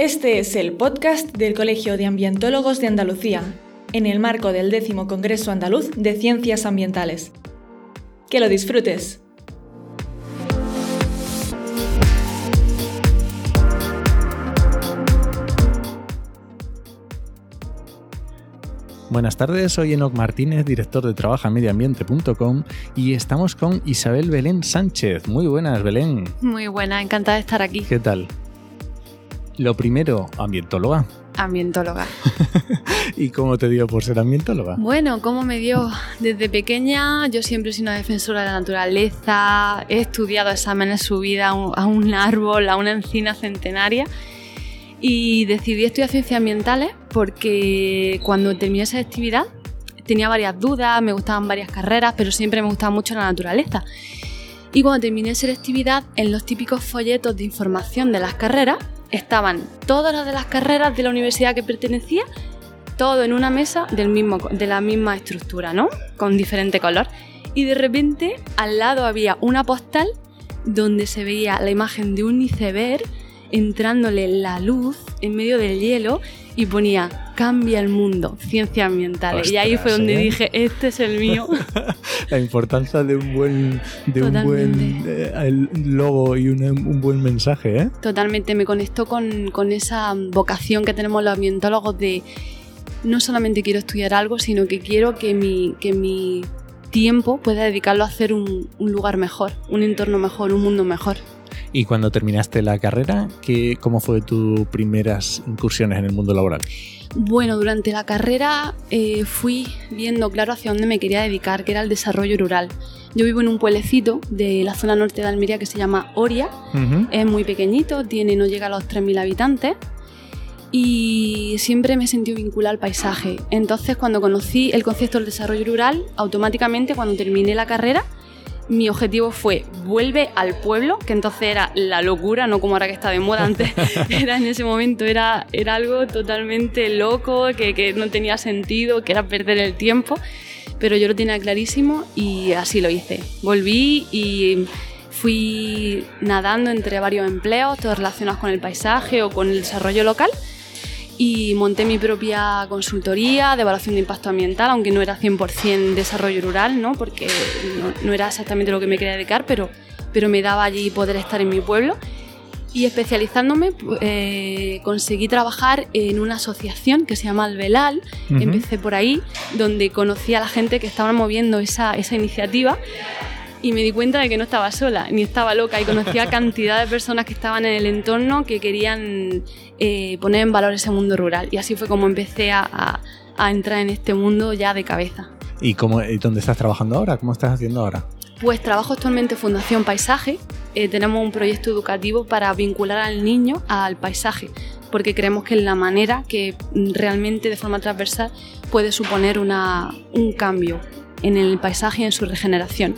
Este es el podcast del Colegio de Ambientólogos de Andalucía, en el marco del décimo Congreso Andaluz de Ciencias Ambientales. Que lo disfrutes. Buenas tardes, soy Enoc Martínez, director de trabajamediambiente.com y estamos con Isabel Belén Sánchez. Muy buenas, Belén. Muy buena, encantada de estar aquí. ¿Qué tal? Lo primero, ambientóloga. Ambientóloga. ¿Y cómo te dio por ser ambientóloga? Bueno, ¿cómo me dio? Desde pequeña yo siempre he sido una defensora de la naturaleza, he estudiado exámenes subida a un, a un árbol, a una encina centenaria y decidí estudiar ciencias ambientales porque cuando terminé esa actividad tenía varias dudas, me gustaban varias carreras, pero siempre me gustaba mucho la naturaleza. Y cuando terminé selectividad, en los típicos folletos de información de las carreras estaban todas las de las carreras de la universidad que pertenecía, todo en una mesa del mismo, de la misma estructura, ¿no? Con diferente color. Y de repente al lado había una postal donde se veía la imagen de un iceberg entrándole la luz en medio del hielo y ponía cambia el mundo, ciencias ambientales. y ahí fue donde ¿eh? dije, este es el mío. La importancia de un buen, de un buen eh, el logo y un, un, buen mensaje, ¿eh? Totalmente, me conectó con, con esa vocación que tenemos los ambientólogos de no solamente quiero estudiar algo, sino que quiero que mi, que mi tiempo pueda dedicarlo a hacer un, un lugar mejor, un entorno mejor, un mundo mejor. Y cuando terminaste la carrera, ¿qué, ¿cómo fue tus primeras incursiones en el mundo laboral? Bueno, durante la carrera eh, fui viendo claro hacia dónde me quería dedicar, que era el desarrollo rural. Yo vivo en un pueblecito de la zona norte de Almería que se llama Oria. Uh -huh. Es muy pequeñito, tiene, no llega a los 3.000 habitantes y siempre me he sentido vinculada al paisaje. Entonces, cuando conocí el concepto del desarrollo rural, automáticamente cuando terminé la carrera, mi objetivo fue vuelve al pueblo, que entonces era la locura, no como ahora que está de moda, antes era en ese momento, era, era algo totalmente loco, que, que no tenía sentido, que era perder el tiempo, pero yo lo tenía clarísimo y así lo hice. Volví y fui nadando entre varios empleos, todos relacionados con el paisaje o con el desarrollo local y monté mi propia consultoría de evaluación de impacto ambiental, aunque no era 100% desarrollo rural, ¿no? porque no, no, era exactamente lo que me quería dedicar, pero, pero me daba allí poder estar en mi pueblo. Y especializándome, eh, conseguí trabajar en una asociación que se llama Albelal. Uh -huh. Empecé por ahí, donde conocí a la gente que estaba moviendo esa, esa iniciativa y me di cuenta de que no estaba sola, ni estaba loca, y conocía cantidad de personas que estaban en el entorno que querían eh, poner en valor ese mundo rural. Y así fue como empecé a, a, a entrar en este mundo ya de cabeza. ¿Y cómo, dónde estás trabajando ahora? ¿Cómo estás haciendo ahora? Pues trabajo actualmente en Fundación Paisaje. Eh, tenemos un proyecto educativo para vincular al niño al paisaje, porque creemos que es la manera que realmente de forma transversal puede suponer una, un cambio en el paisaje y en su regeneración.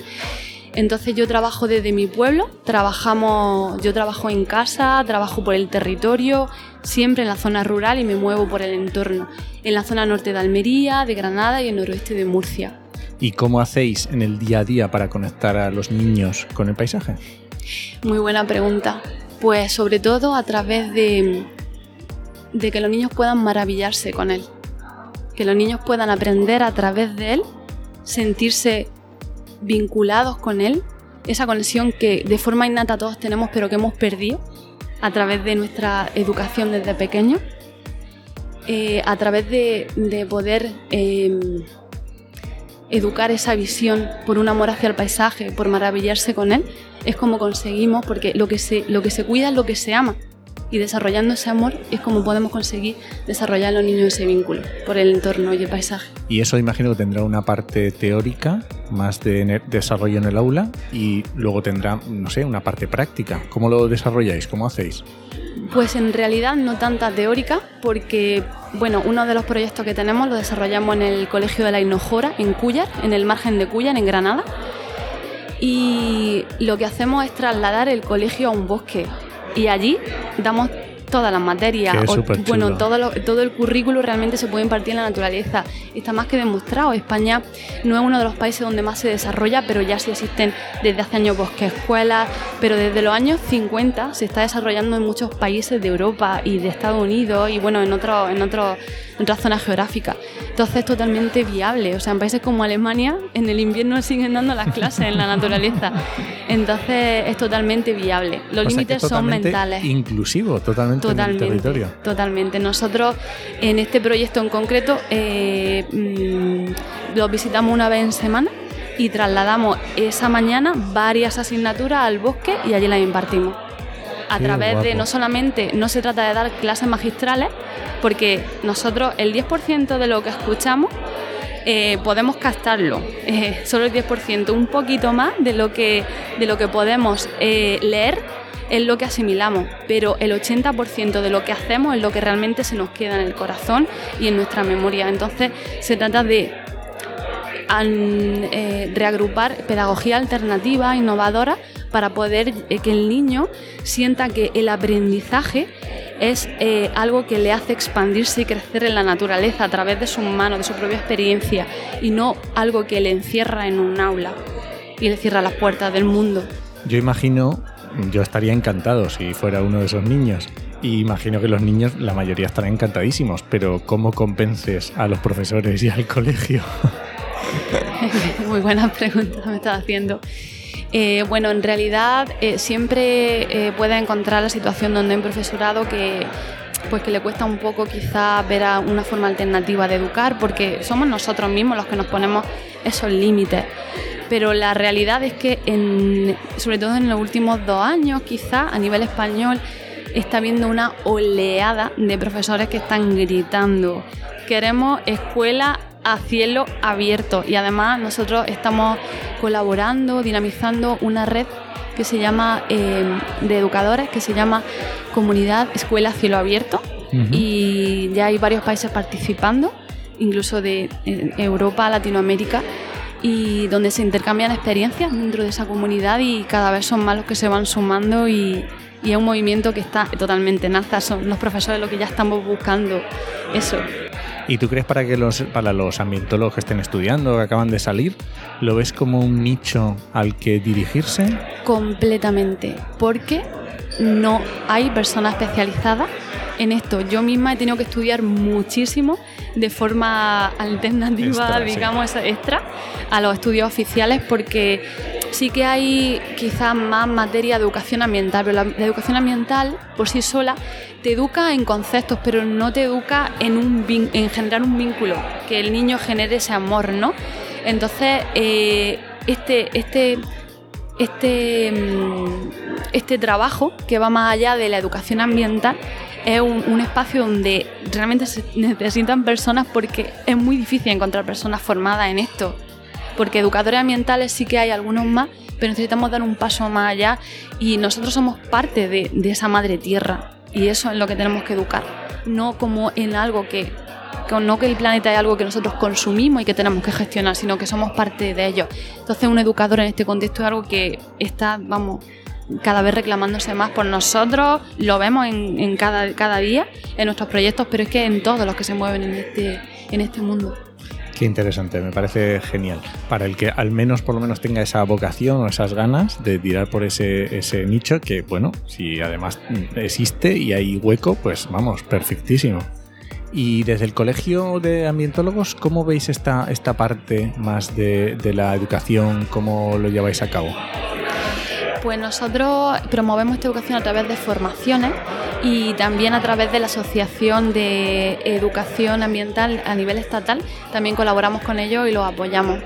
Entonces yo trabajo desde mi pueblo, trabajamos, yo trabajo en casa, trabajo por el territorio, siempre en la zona rural y me muevo por el entorno, en la zona norte de Almería, de Granada y el noroeste de Murcia. ¿Y cómo hacéis en el día a día para conectar a los niños con el paisaje? Muy buena pregunta. Pues sobre todo a través de, de que los niños puedan maravillarse con él, que los niños puedan aprender a través de él, sentirse vinculados con él, esa conexión que de forma innata todos tenemos pero que hemos perdido a través de nuestra educación desde pequeños, eh, a través de, de poder eh, educar esa visión por un amor hacia el paisaje, por maravillarse con él, es como conseguimos, porque lo que se, lo que se cuida es lo que se ama. Y desarrollando ese amor es como podemos conseguir desarrollar en los niños ese vínculo por el entorno y el paisaje. Y eso imagino que tendrá una parte teórica, más de desarrollo en el aula, y luego tendrá, no sé, una parte práctica. ¿Cómo lo desarrolláis? ¿Cómo hacéis? Pues en realidad no tanta teórica, porque bueno, uno de los proyectos que tenemos lo desarrollamos en el Colegio de la Hinojora, en Cuyar, en el margen de Cuyar, en Granada. Y lo que hacemos es trasladar el colegio a un bosque y allí damos todas las materias. Que es o, bueno, todo, lo- todo el currículo realmente se puede impartir en la naturaleza. Está más que demostrado. España no es uno de los países donde más se desarrolla, pero ya sí existen desde hace años bosques escuelas. Pero desde los años 50 se está desarrollando en muchos países de Europa y de Estados Unidos y bueno, en, otro, en, otro, en otras zonas geográficas. Entonces es totalmente viable. O sea, en países como Alemania, en el invierno siguen dando las clases en la naturaleza. Entonces es totalmente viable. Los límites es son mentales. Inclusivo, totalmente, en el Totalmente, territorio. totalmente. Nosotros en este proyecto en concreto eh, mm, los visitamos una vez en semana y trasladamos esa mañana varias asignaturas al bosque y allí las impartimos. A Qué través de no solamente, no se trata de dar clases magistrales, porque nosotros el 10% de lo que escuchamos eh, podemos captarlo, eh, solo el 10%, un poquito más de lo que, de lo que podemos eh, leer es lo que asimilamos, pero el 80% de lo que hacemos es lo que realmente se nos queda en el corazón y en nuestra memoria. Entonces se trata de eh, reagrupar pedagogía alternativa, innovadora, para poder eh, que el niño sienta que el aprendizaje es eh, algo que le hace expandirse y crecer en la naturaleza a través de sus manos, de su propia experiencia, y no algo que le encierra en un aula y le cierra las puertas del mundo. Yo imagino, yo estaría encantado si fuera uno de esos niños. Y imagino que los niños, la mayoría estarán encantadísimos, pero ¿cómo convences a los profesores y al colegio? Muy buena pregunta me estás haciendo. Eh, bueno, en realidad eh, siempre eh, encontrar la situación donde hay un profesorado que pues que le cuesta un poco quizás ver a una forma alternativa de educar porque somos nosotros mismos los que nos ponemos esos límites. Pero la realidad es que en- sobre todo en los últimos dos años quizás a nivel español está habiendo una oleada de profesores que están gritando queremos escuela a cielo abierto. Y además nosotros estamos colaborando, dinamizando una red que se llama eh, de educadores que se llama Comunidad Escuela Cielo Abierto. Y ya hay varios países participando, incluso de eh, Europa, Latinoamérica y donde se intercambian experiencias dentro de esa comunidad y cada vez son más los que se van sumando y, y es un movimiento que está totalmente en alza, son los profesores los que ya estamos buscando eso. ¿Y tú crees para que los, para los ambientólogos que estén estudiando, que acaban de salir, lo ves como un nicho al que dirigirse? Completamente, porque no hay personas especializadas en esto. Yo misma he tenido que estudiar muchísimo de forma alternativa, Extra, sí. digamos, extra a los estudios oficiales, porque sí que hay quizás más materia de educación ambiental, pero la, la educación ambiental por sí sola te educa en conceptos, pero no te educa en, un, vin- en generar un vínculo, que el niño genere ese amor, ¿no? Entonces, eh, este, este, este, mm, este trabajo que va más allá de la educación ambiental es un, espacio donde realmente se necesitan personas porque es muy difícil encontrar personas formadas en esto. Porque educadores ambientales sí que hay algunos más, pero necesitamos dar un paso más allá y nosotros somos parte de, de esa madre tierra y eso es lo que tenemos que educar, no como en algo que, no que el planeta es algo que nosotros consumimos y que tenemos que gestionar, sino que somos parte de ello. Entonces un educador en este contexto es algo que está, vamos, cada vez reclamándose más por nosotros, lo vemos en, en cada, día en nuestros proyectos, pero es que en todos los que se mueven en este, en este mundo. Qué interesante, me parece genial. Para el que al menos por lo menos tenga esa vocación o esas ganas de tirar por ese, ese nicho, que bueno, si además existe y hay hueco, pues vamos, perfectísimo. Y desde el Colegio de Ambientólogos, ¿cómo veis esta, esta parte más de, de la educación? ¿Cómo lo lleváis a cabo? Pues nosotros promovemos esta educación a través de formaciones y también a través de la Asociación de Educación Ambiental a nivel estatal. También colaboramos con ellos y los apoyamos.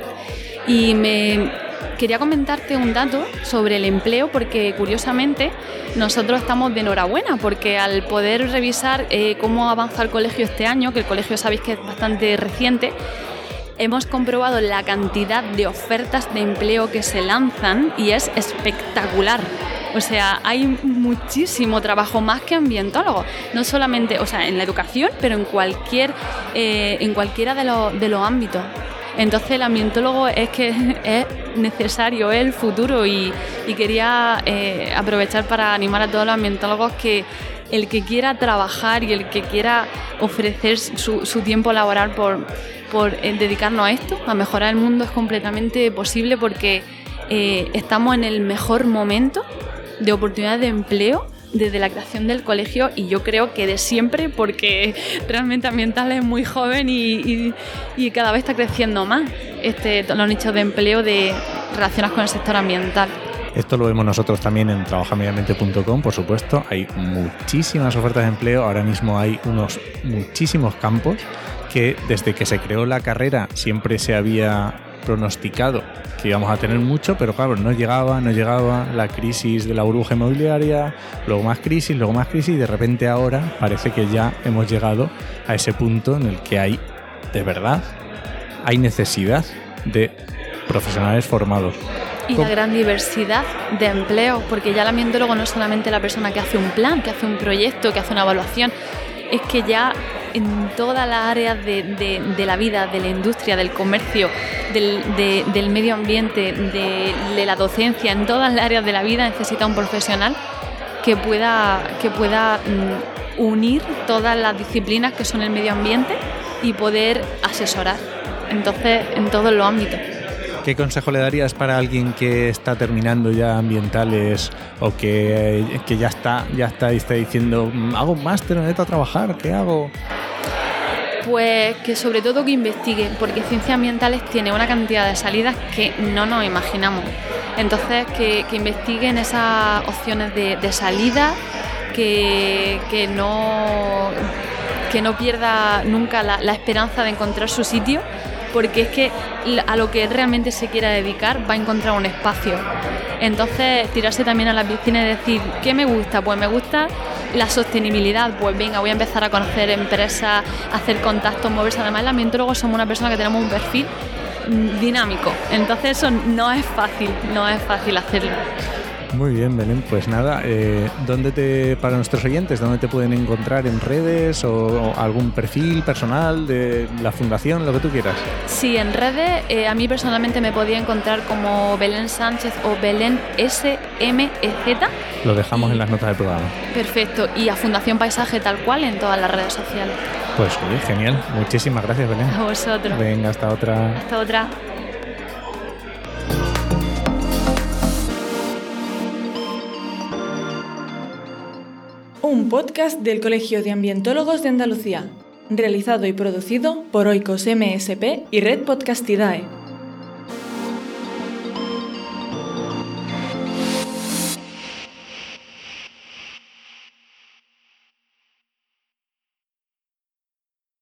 Y me quería comentarte un dato sobre el empleo porque curiosamente nosotros estamos de enhorabuena porque al poder revisar eh, cómo avanza el colegio este año, que el colegio sabéis que es bastante reciente, hemos comprobado la cantidad de ofertas de empleo que se lanzan y es espectacular. O sea, hay muchísimo trabajo más que ambientólogos. No solamente, o sea, en la educación, pero en cualquier, eh, en cualquiera de los ámbitos. Entonces el ambientólogo es que es necesario, es el futuro y, quería eh, aprovechar para animar a todos los ambientólogos que el que quiera trabajar y el que quiera ofrecer su, tiempo laboral por, por eh, dedicarnos a esto, a mejorar el mundo, es completamente posible porque eh, estamos en el mejor momento de oportunidad de empleo desde la creación del colegio y yo creo que de siempre porque realmente Ambiental es muy joven y, cada vez está creciendo más este, los nichos de empleo de, relacionados con el sector ambiental. Esto lo vemos nosotros también en trabajamediamente.com, por supuesto. Hay muchísimas ofertas de empleo. Ahora mismo hay unos muchísimos campos que desde que se creó la carrera siempre se había pronosticado que íbamos a tener mucho, pero claro, no llegaba, no llegaba la crisis de la burbuja inmobiliaria, luego más crisis, luego más crisis y de repente ahora parece que ya hemos llegado a ese punto en el que hay, de verdad, hay necesidad de profesionales formados. Y la gran diversidad de empleo, porque ya el ambientólogo no es solamente la persona que hace un plan, que hace un proyecto, que hace una evaluación, es que ya en todas las áreas de, la vida, de la industria, del comercio, del, medio ambiente, de, la docencia, en todas las áreas de la vida necesita un profesional que pueda, que pueda mm, unir todas las disciplinas que son el medio ambiente y poder asesorar. Entonces, en todos los ámbitos. ¿Qué consejo le darías para alguien que está terminando ya ambientales o que, ya está, ya está, está diciendo, mm, hago un máster, a trabajar, ¿qué hago? Pues que sobre todo que investigue, porque ciencias ambientales tiene una cantidad de salidas que no nos imaginamos. Entonces, que, que investiguen esas opciones de, salida, que, no, que no pierda nunca la esperanza de encontrar su sitio porque es que a lo que realmente se quiera dedicar va a encontrar un espacio. Entonces, tirarse también a la piscina y decir, ¿qué me gusta? Pues me gusta la sostenibilidad, pues venga, voy a empezar a conocer empresas, hacer contactos, moverse. Además, el ambientólogo somos una persona que tenemos un perfil mm, dinámico, entonces eso no es fácil, no es fácil hacerlo. Muy bien, Belén. Pues nada, eh, ¿dónde te, para nuestros oyentes, dónde te pueden encontrar en redes o, algún perfil personal de la fundación, lo que tú quieras? Sí, en redes, eh, a mí personalmente me podía encontrar como Belén Sánchez o Belén SMEZ. Lo dejamos en las notas del programa. Perfecto. Y a Fundación Paisaje tal cual en todas las redes sociales. Pues oye, genial. Muchísimas gracias, Belén. A vosotros. Venga, hasta otra. Hasta otra. Un podcast del Colegio de Ambientólogos de Andalucía, realizado y producido por Oikos MSP y Red Podcastidae.